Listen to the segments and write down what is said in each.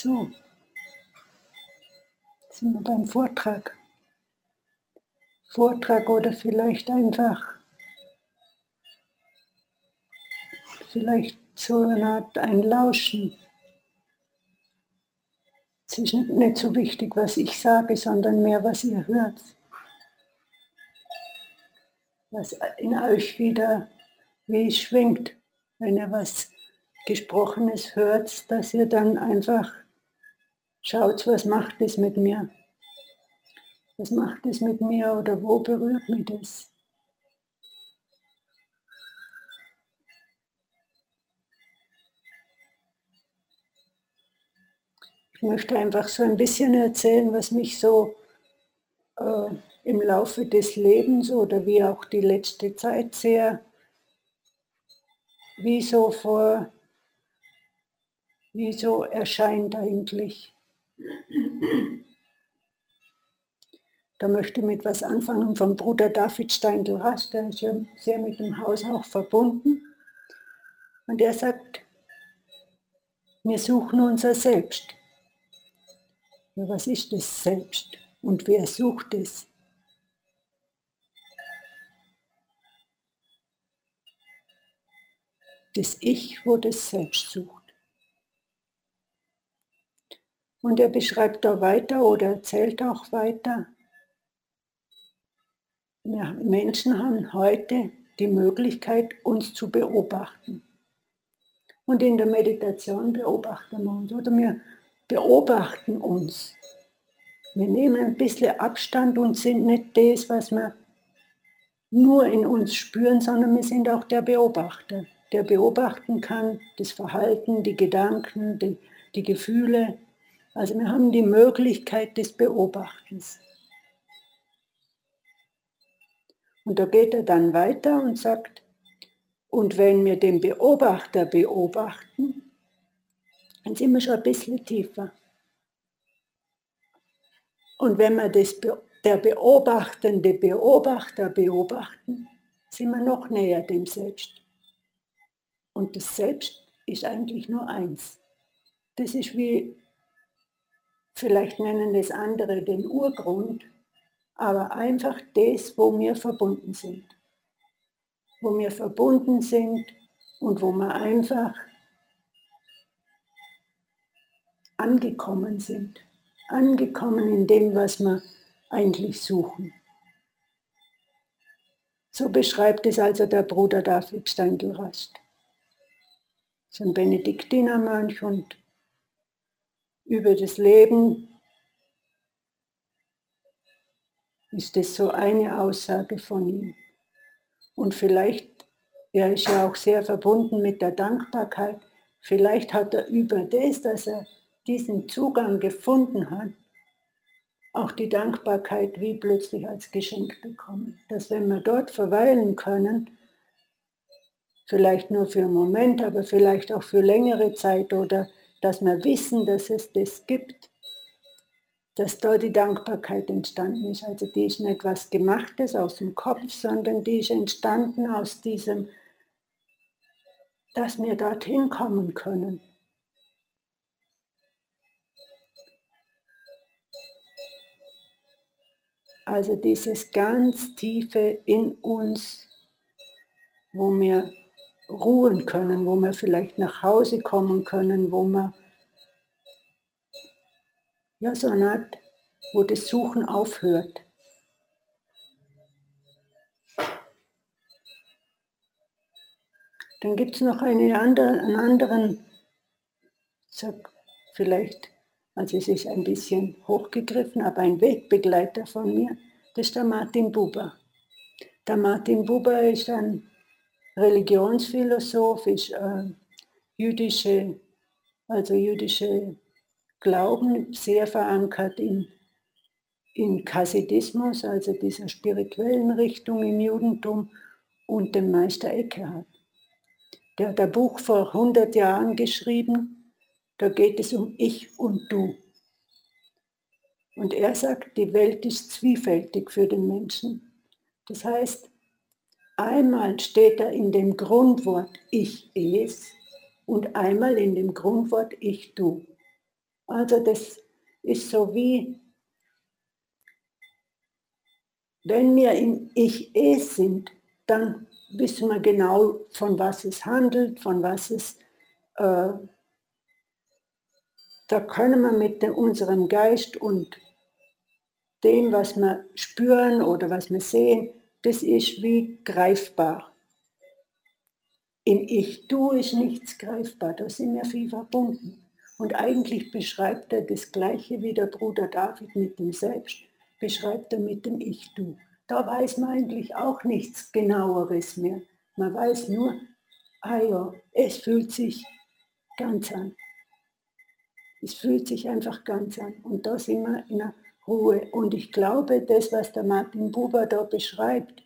So, sind wir beim Vortrag. Vortrag oder vielleicht einfach, vielleicht so eine Art ein Lauschen. Es ist nicht so wichtig, was ich sage, sondern mehr, was ihr hört. Was in euch wieder wie schwingt, wenn ihr was Gesprochenes hört, dass ihr dann einfach schaut, was macht es mit mir. Was macht es mit mir oder wo berührt mich das? Ich möchte einfach so ein bisschen erzählen, was mich so äh, im Laufe des Lebens oder wie auch die letzte Zeit sehr, wie so vor, wie so erscheint eigentlich. Da möchte ich mit was anfangen vom Bruder David Steindl-Rast, der ist ja sehr mit dem Haus auch verbunden. Und er sagt, wir suchen unser Selbst. Ja, was ist das Selbst? Und wer sucht es? Das Ich, wo das Selbst sucht. Und er beschreibt da weiter oder erzählt auch weiter, wir Menschen haben heute die Möglichkeit, uns zu beobachten. Und in der Meditation beobachten wir uns oder wir beobachten uns. Wir nehmen ein bisschen Abstand und sind nicht das, was wir nur in uns spüren, sondern wir sind auch der Beobachter, der beobachten kann, das Verhalten, die Gedanken, die, die Gefühle. Also wir haben die Möglichkeit des Beobachtens. Und da geht er dann weiter und sagt, und wenn wir den Beobachter beobachten, dann sind wir schon ein bisschen tiefer. Und wenn wir das, der beobachtende Beobachter beobachten, sind wir noch näher dem Selbst. Und das Selbst ist eigentlich nur eins. Das ist wie, vielleicht nennen das andere den Urgrund, aber einfach das, wo wir verbunden sind. Wo wir verbunden sind und wo wir einfach angekommen sind. Angekommen in dem, was wir eigentlich suchen. So beschreibt es also der Bruder David Steindl-Rast. ist ein Benediktinermönch und über das Leben ist das so eine Aussage von ihm. Und vielleicht, er ist ja auch sehr verbunden mit der Dankbarkeit, vielleicht hat er über das, dass er diesen Zugang gefunden hat, auch die Dankbarkeit wie plötzlich als Geschenk bekommen. Dass wenn wir dort verweilen können, vielleicht nur für einen Moment, aber vielleicht auch für längere Zeit oder dass wir wissen, dass es das gibt, dass da die Dankbarkeit entstanden ist. Also die ist nicht was Gemachtes aus dem Kopf, sondern die ist entstanden aus diesem, dass wir dorthin kommen können. Also dieses ganz tiefe in uns, wo wir ruhen können, wo wir vielleicht nach Hause kommen können, wo wir ja so eine Art, wo das Suchen aufhört. Dann gibt es noch eine andere, einen anderen, sag vielleicht also es ist ein bisschen hochgegriffen, aber ein Wegbegleiter von mir, das ist der Martin Buber. Der Martin Buber ist ein Religionsphilosoph, ist äh, jüdische, also jüdische Glauben, sehr verankert in, in Chassidismus, also dieser spirituellen Richtung im Judentum und dem Meister Eckhart. Der hat ein Buch vor 100 Jahren geschrieben, da geht es um Ich und Du. Und er sagt, die Welt ist zwiefältig für den Menschen. Das heißt, einmal steht er in dem Grundwort Ich es und einmal in dem Grundwort Ich Du. Also das ist so wie, wenn wir im Ich-Es sind, dann wissen wir genau, von was es handelt, von was es, äh, da können wir mit unserem Geist und dem, was wir spüren oder was wir sehen, das ist wie greifbar. In Ich-Du ist nichts greifbar, da sind wir viel verbunden. Und eigentlich beschreibt er das Gleiche wie der Bruder David mit dem Selbst, beschreibt er mit dem Ich-Du. Da weiß man eigentlich auch nichts genaueres mehr. Man weiß nur, ah ja, es fühlt sich ganz an. Es fühlt sich einfach ganz an. Und da sind wir in einer Ruhe. Und ich glaube, das, was der Martin Buber da beschreibt,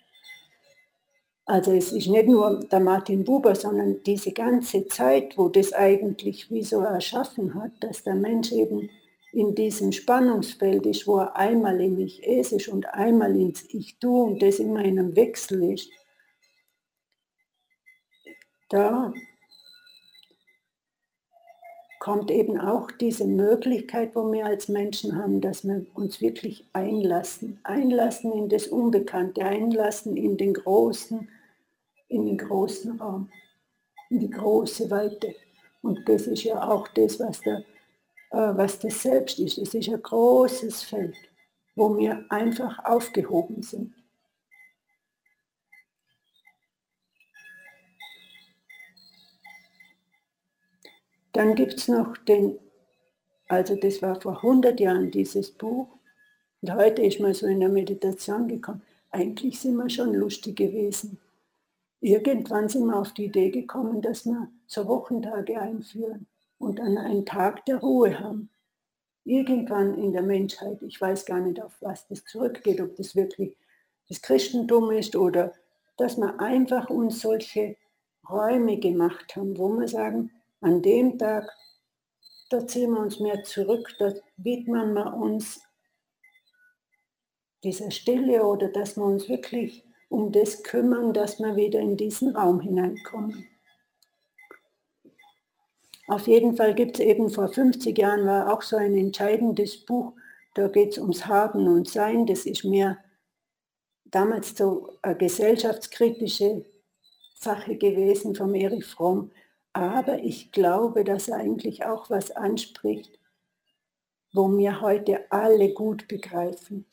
also es ist nicht nur der Martin Buber, sondern diese ganze Zeit, wo das eigentlich wie so erschaffen hat, dass der Mensch eben in diesem Spannungsfeld ist, wo er einmal im Ich es ist und einmal ins Ich du und das immer in einem Wechsel ist, da kommt eben auch diese Möglichkeit, wo wir als Menschen haben, dass wir uns wirklich einlassen, einlassen in das Unbekannte, einlassen in den großen, in den großen Raum, in die große Weite. Und das ist ja auch das, was, der, äh, was das Selbst ist. Es ist ein großes Feld, wo wir einfach aufgehoben sind. Dann gibt es noch den, also das war vor 100 Jahren dieses Buch, und heute ist man so in der Meditation gekommen. Eigentlich sind wir schon lustig gewesen. Irgendwann sind wir auf die Idee gekommen, dass wir so Wochentage einführen und dann einen Tag der Ruhe haben. Irgendwann in der Menschheit, ich weiß gar nicht, auf was das zurückgeht, ob das wirklich das Christentum ist oder dass wir einfach uns solche Räume gemacht haben, wo wir sagen, an dem Tag, da ziehen wir uns mehr zurück, da widmen wir uns dieser Stille oder dass wir uns wirklich um das kümmern, dass wir wieder in diesen Raum hineinkommen. Auf jeden Fall gibt es eben vor 50 Jahren war auch so ein entscheidendes Buch, da geht es ums Haben und Sein, das ist mehr damals so eine gesellschaftskritische Sache gewesen vom Erich Fromm. Aber ich glaube, dass er eigentlich auch was anspricht, wo wir heute alle gut begreifen.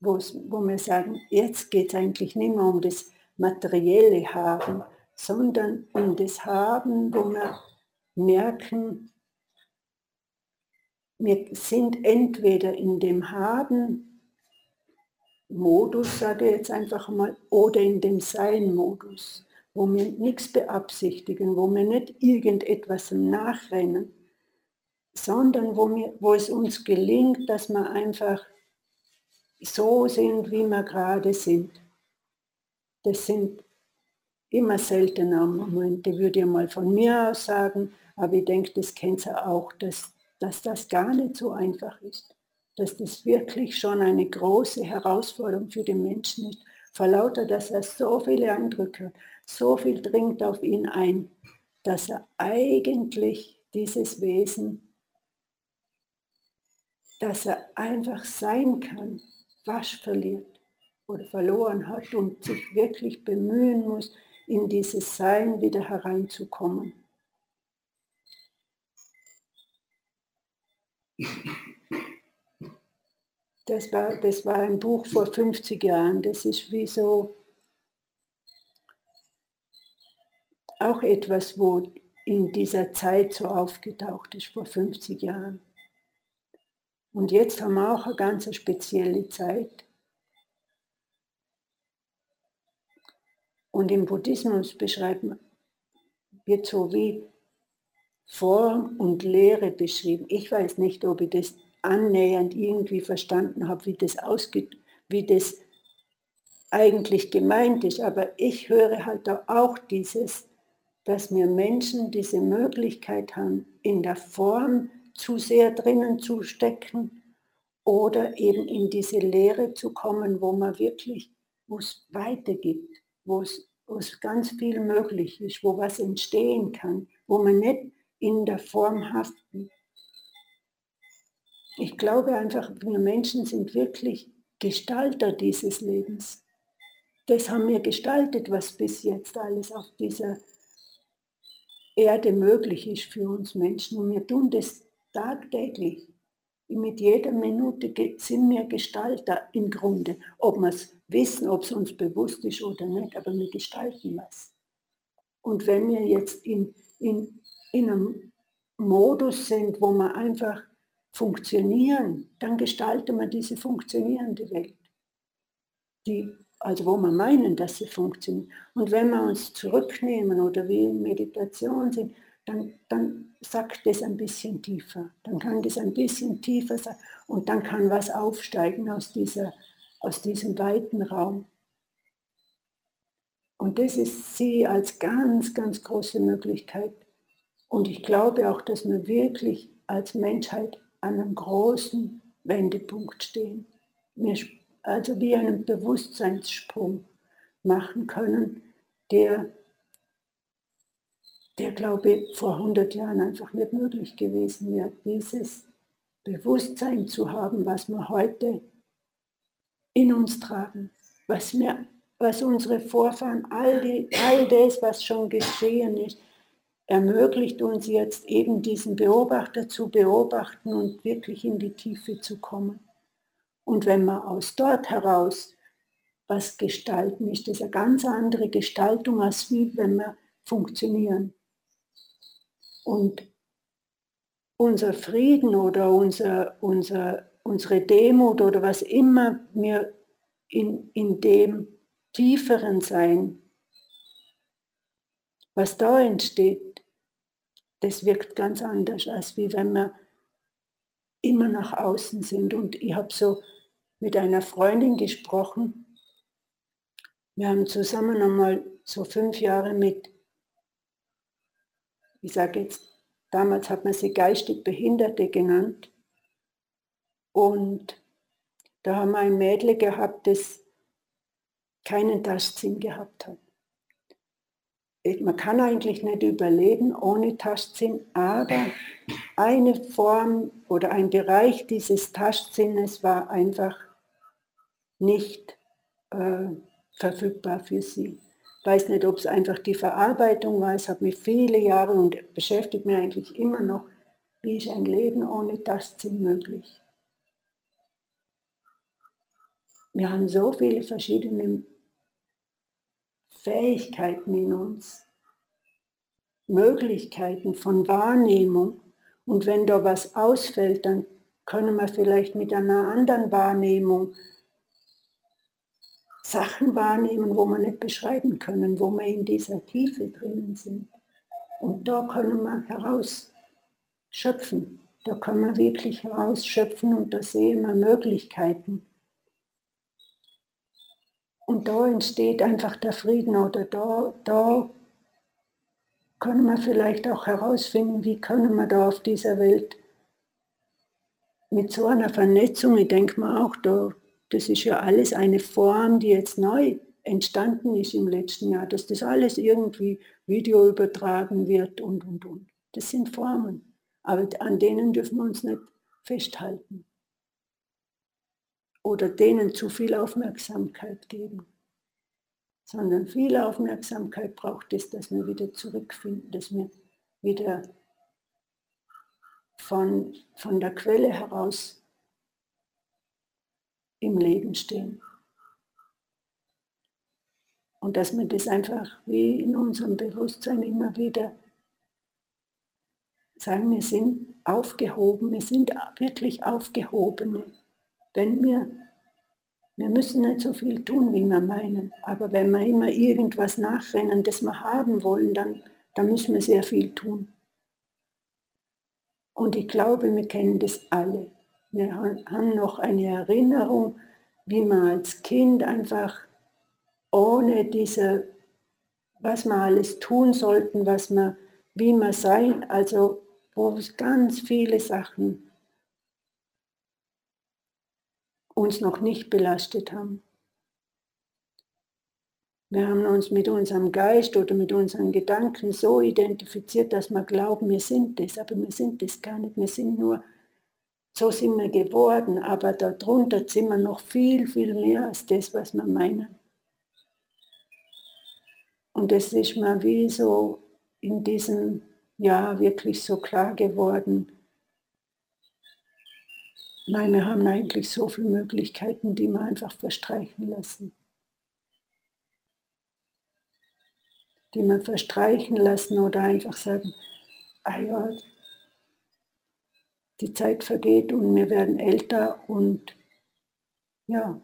wo wir sagen, jetzt geht es eigentlich nicht mehr um das materielle Haben, sondern um das Haben, wo wir merken, wir sind entweder in dem Haben Modus, sage ich jetzt einfach mal, oder in dem Sein-Modus wo wir nichts beabsichtigen, wo wir nicht irgendetwas nachrennen, sondern wo, wir, wo es uns gelingt, dass wir einfach so sind, wie wir gerade sind. Das sind immer seltene Momente, würde ich mal von mir aus sagen, aber ich denke, das kennt ihr auch, dass, dass das gar nicht so einfach ist. Dass das wirklich schon eine große Herausforderung für den Menschen ist, vor lauter, dass er so viele Eindrücke hat so viel dringt auf ihn ein, dass er eigentlich dieses Wesen, dass er einfach sein kann, wasch verliert oder verloren hat und sich wirklich bemühen muss, in dieses Sein wieder hereinzukommen. Das war, das war ein Buch vor 50 Jahren. Das ist wie so auch etwas, wo in dieser Zeit so aufgetaucht ist, vor 50 Jahren. Und jetzt haben wir auch eine ganz spezielle Zeit. Und im Buddhismus beschreiben wird so wie Form und Lehre beschrieben. Ich weiß nicht, ob ich das annähernd irgendwie verstanden habe, wie das ausgeht, wie das eigentlich gemeint ist, aber ich höre halt auch dieses dass wir Menschen diese Möglichkeit haben, in der Form zu sehr drinnen zu stecken oder eben in diese Lehre zu kommen, wo man wirklich, wo es weitergibt, wo es, wo es ganz viel möglich ist, wo was entstehen kann, wo man nicht in der Form haften ich glaube einfach, wir Menschen sind wirklich Gestalter dieses Lebens. Das haben wir gestaltet, was bis jetzt alles auf dieser Erde möglich ist für uns Menschen. Und wir tun das tagtäglich. Mit jeder Minute sind wir Gestalter im Grunde. Ob wir es wissen, ob es uns bewusst ist oder nicht, aber wir gestalten was. Und wenn wir jetzt in, in, in einem Modus sind, wo wir einfach funktionieren, dann gestalten wir diese funktionierende Welt. Die, also wo wir meinen, dass sie funktioniert. Und wenn wir uns zurücknehmen oder wie in Meditation sind, dann, dann sagt das ein bisschen tiefer. Dann kann das ein bisschen tiefer sein und dann kann was aufsteigen aus, dieser, aus diesem weiten Raum. Und das ist sie als ganz, ganz große Möglichkeit. Und ich glaube auch, dass wir wirklich als Menschheit an einem großen Wendepunkt stehen. Wir also wie einen Bewusstseinssprung machen können, der der, glaube ich, vor 100 Jahren einfach nicht möglich gewesen wäre, dieses Bewusstsein zu haben, was wir heute in uns tragen, was, wir, was unsere Vorfahren, all, die, all das, was schon geschehen ist, ermöglicht uns jetzt eben diesen Beobachter zu beobachten und wirklich in die Tiefe zu kommen. Und wenn wir aus dort heraus was gestalten, ist das eine ganz andere Gestaltung, als wie wenn wir funktionieren. Und unser Frieden oder unser, unser, unsere Demut oder was immer wir in, in dem tieferen Sein, was da entsteht, das wirkt ganz anders, als wie wenn wir immer nach außen sind. Und ich habe so mit einer Freundin gesprochen. Wir haben zusammen einmal so fünf Jahre mit ich sage jetzt, damals hat man sie geistig Behinderte genannt. Und da haben wir ein Mädel gehabt, das keinen Tastsinn gehabt hat. Man kann eigentlich nicht überleben ohne Tastsinn, aber eine Form oder ein Bereich dieses Tastsinnes war einfach nicht äh, verfügbar für sie weiß nicht, ob es einfach die Verarbeitung war. Es hat mich viele Jahre und beschäftigt mich eigentlich immer noch, wie ist ein Leben ohne Tastsinn möglich. Wir haben so viele verschiedene Fähigkeiten in uns, Möglichkeiten von Wahrnehmung. Und wenn da was ausfällt, dann können wir vielleicht mit einer anderen Wahrnehmung Sachen wahrnehmen, wo wir nicht beschreiben können, wo wir in dieser Tiefe drinnen sind. Und da können wir herausschöpfen. Da können wir wirklich herausschöpfen und da sehen wir Möglichkeiten. Und da entsteht einfach der Frieden oder da, da können wir vielleicht auch herausfinden, wie können wir da auf dieser Welt mit so einer Vernetzung, ich denke mal auch, da das ist ja alles eine Form, die jetzt neu entstanden ist im letzten Jahr, dass das alles irgendwie Video übertragen wird und, und, und. Das sind Formen, aber an denen dürfen wir uns nicht festhalten. Oder denen zu viel Aufmerksamkeit geben, sondern viel Aufmerksamkeit braucht es, dass wir wieder zurückfinden, dass wir wieder von, von der Quelle heraus im Leben stehen. Und dass wir das einfach wie in unserem Bewusstsein immer wieder sagen, wir sind aufgehoben, wir sind wirklich aufgehobene. Wenn wir, wir müssen nicht so viel tun, wie wir meinen, aber wenn wir immer irgendwas nachrennen, das wir haben wollen, dann, dann müssen wir sehr viel tun. Und ich glaube, wir kennen das alle. Wir haben noch eine Erinnerung, wie man als Kind einfach ohne diese, was wir alles tun sollten, was wir, wie wir sein, also wo es ganz viele Sachen uns noch nicht belastet haben. Wir haben uns mit unserem Geist oder mit unseren Gedanken so identifiziert, dass wir glauben, wir sind das, aber wir sind das gar nicht. Wir sind nur so sind wir geworden, aber darunter sind wir noch viel, viel mehr als das, was wir meinen. Und es ist mir wie so in diesem Jahr wirklich so klar geworden, nein, wir haben eigentlich so viele Möglichkeiten, die wir einfach verstreichen lassen. Die wir verstreichen lassen oder einfach sagen, ah ja, die Zeit vergeht und wir werden älter und ja,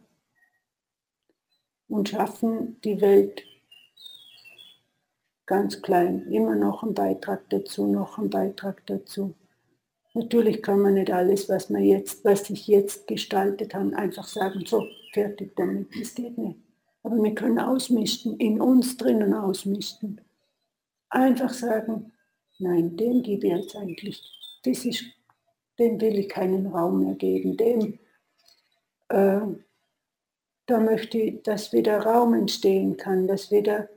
und schaffen die Welt ganz klein, immer noch ein Beitrag dazu, noch ein Beitrag dazu. Natürlich kann man nicht alles, was wir jetzt, was sich jetzt gestaltet haben, einfach sagen, so, fertig damit, das geht nicht. Aber wir können ausmischen, in uns drinnen ausmischen. Einfach sagen, nein, dem gebe ich jetzt eigentlich, das ist dem will ich keinen Raum mehr geben, dem, äh, da möchte ich, dass wieder Raum entstehen kann, dass wieder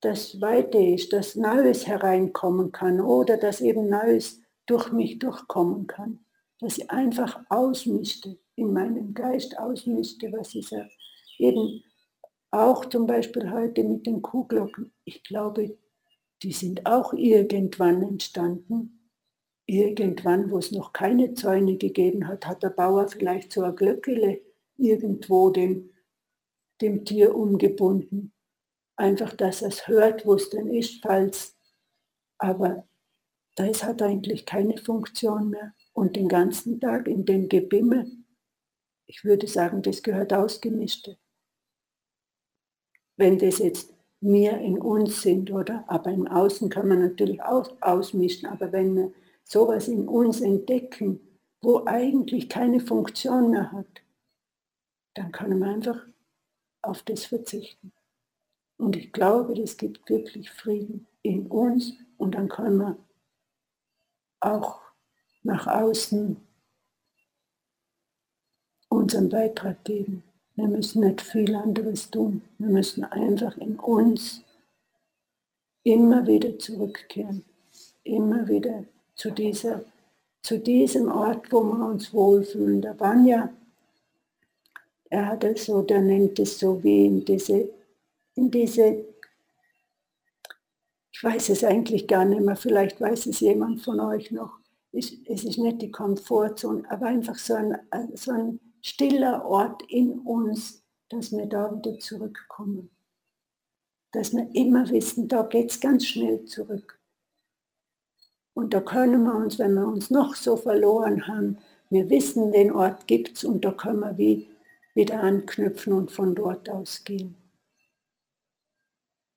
das Weite ist, dass Neues hereinkommen kann oder dass eben Neues durch mich durchkommen kann. Dass ich einfach ausmischte, in meinem Geist ausmischte, was ich. Eben auch zum Beispiel heute mit den Kuhglocken. Ich glaube, die sind auch irgendwann entstanden irgendwann, wo es noch keine Zäune gegeben hat, hat der Bauer vielleicht so ein Glöckele irgendwo dem, dem Tier umgebunden. Einfach, dass es hört, wo es denn ist, falls. Aber das hat eigentlich keine Funktion mehr. Und den ganzen Tag in dem Gebimmel, ich würde sagen, das gehört ausgemischte. Wenn das jetzt mir in uns sind, oder? Aber im Außen kann man natürlich auch ausmischen. Aber wenn wir sowas in uns entdecken, wo eigentlich keine Funktion mehr hat, dann kann man einfach auf das verzichten. Und ich glaube, das gibt wirklich Frieden in uns und dann kann man auch nach außen unseren Beitrag geben. Wir müssen nicht viel anderes tun. Wir müssen einfach in uns immer wieder zurückkehren, immer wieder zu, dieser, zu diesem Ort, wo wir uns wohlfühlen. Der Vanya, er hat es so, der nennt es so wie in diese, in diese, ich weiß es eigentlich gar nicht mehr, vielleicht weiß es jemand von euch noch, es, es ist nicht die Komfortzone, aber einfach so ein, so ein stiller Ort in uns, dass wir da wieder zurückkommen. Dass wir immer wissen, da geht es ganz schnell zurück. Und da können wir uns, wenn wir uns noch so verloren haben, wir wissen, den Ort gibt es und da können wir wie, wieder anknüpfen und von dort aus gehen.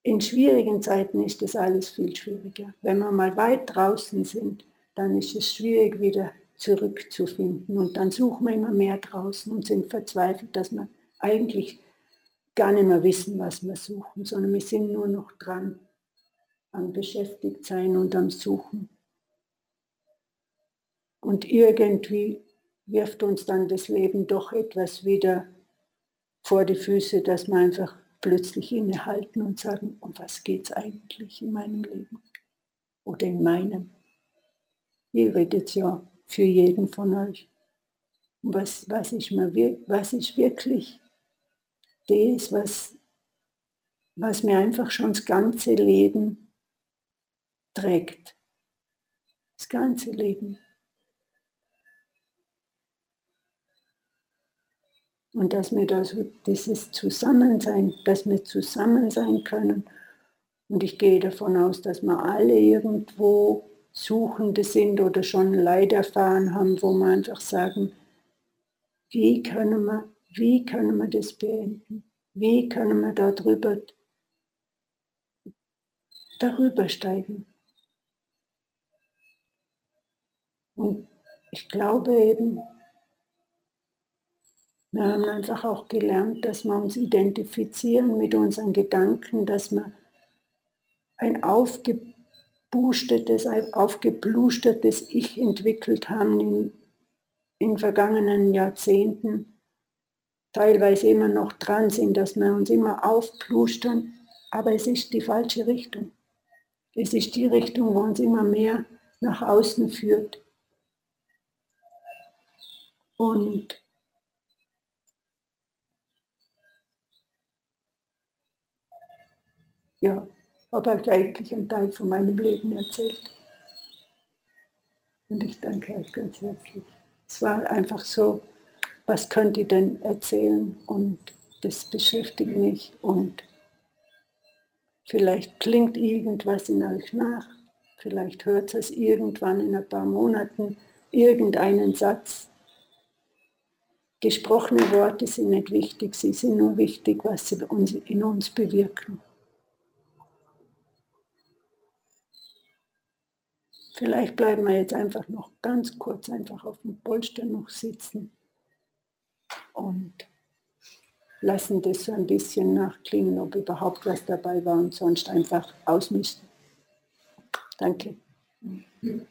In schwierigen Zeiten ist das alles viel schwieriger. Wenn wir mal weit draußen sind, dann ist es schwierig, wieder zurückzufinden. Und dann suchen wir immer mehr draußen und sind verzweifelt, dass wir eigentlich gar nicht mehr wissen, was wir suchen, sondern wir sind nur noch dran am Beschäftigtsein und am Suchen. Und irgendwie wirft uns dann das Leben doch etwas wieder vor die Füße, dass wir einfach plötzlich innehalten und sagen, um was geht es eigentlich in meinem Leben oder in meinem. Ihr redet ja für jeden von euch. Was, was, ist, mir, was ist wirklich das, was, was mir einfach schon das ganze Leben trägt. Das ganze Leben. Und dass wir das, dieses Zusammensein, dass wir zusammen sein können. Und ich gehe davon aus, dass wir alle irgendwo Suchende sind oder schon Leid erfahren haben, wo wir einfach sagen, wie können wir, wie können wir das beenden? Wie können wir darüber, darüber steigen? Und ich glaube eben, wir haben einfach auch gelernt, dass wir uns identifizieren mit unseren Gedanken, dass wir ein aufgebustetes, ein aufgeblustertes Ich entwickelt haben in, in vergangenen Jahrzehnten, teilweise immer noch dran sind, dass wir uns immer aufplustern, aber es ist die falsche Richtung. Es ist die Richtung, wo uns immer mehr nach außen führt. Und ja, habe euch eigentlich einen Teil von meinem Leben erzählt. Und ich danke euch ganz herzlich. Es war einfach so, was könnt ihr denn erzählen? Und das beschäftigt mich und vielleicht klingt irgendwas in euch nach. Vielleicht hört es irgendwann in ein paar Monaten irgendeinen Satz. Gesprochene Worte sind nicht wichtig, sie sind nur wichtig, was sie in uns bewirken. Vielleicht bleiben wir jetzt einfach noch ganz kurz einfach auf dem Polster noch sitzen und lassen das so ein bisschen nachklingen, ob überhaupt was dabei war und sonst einfach ausmisten. Danke. Mhm.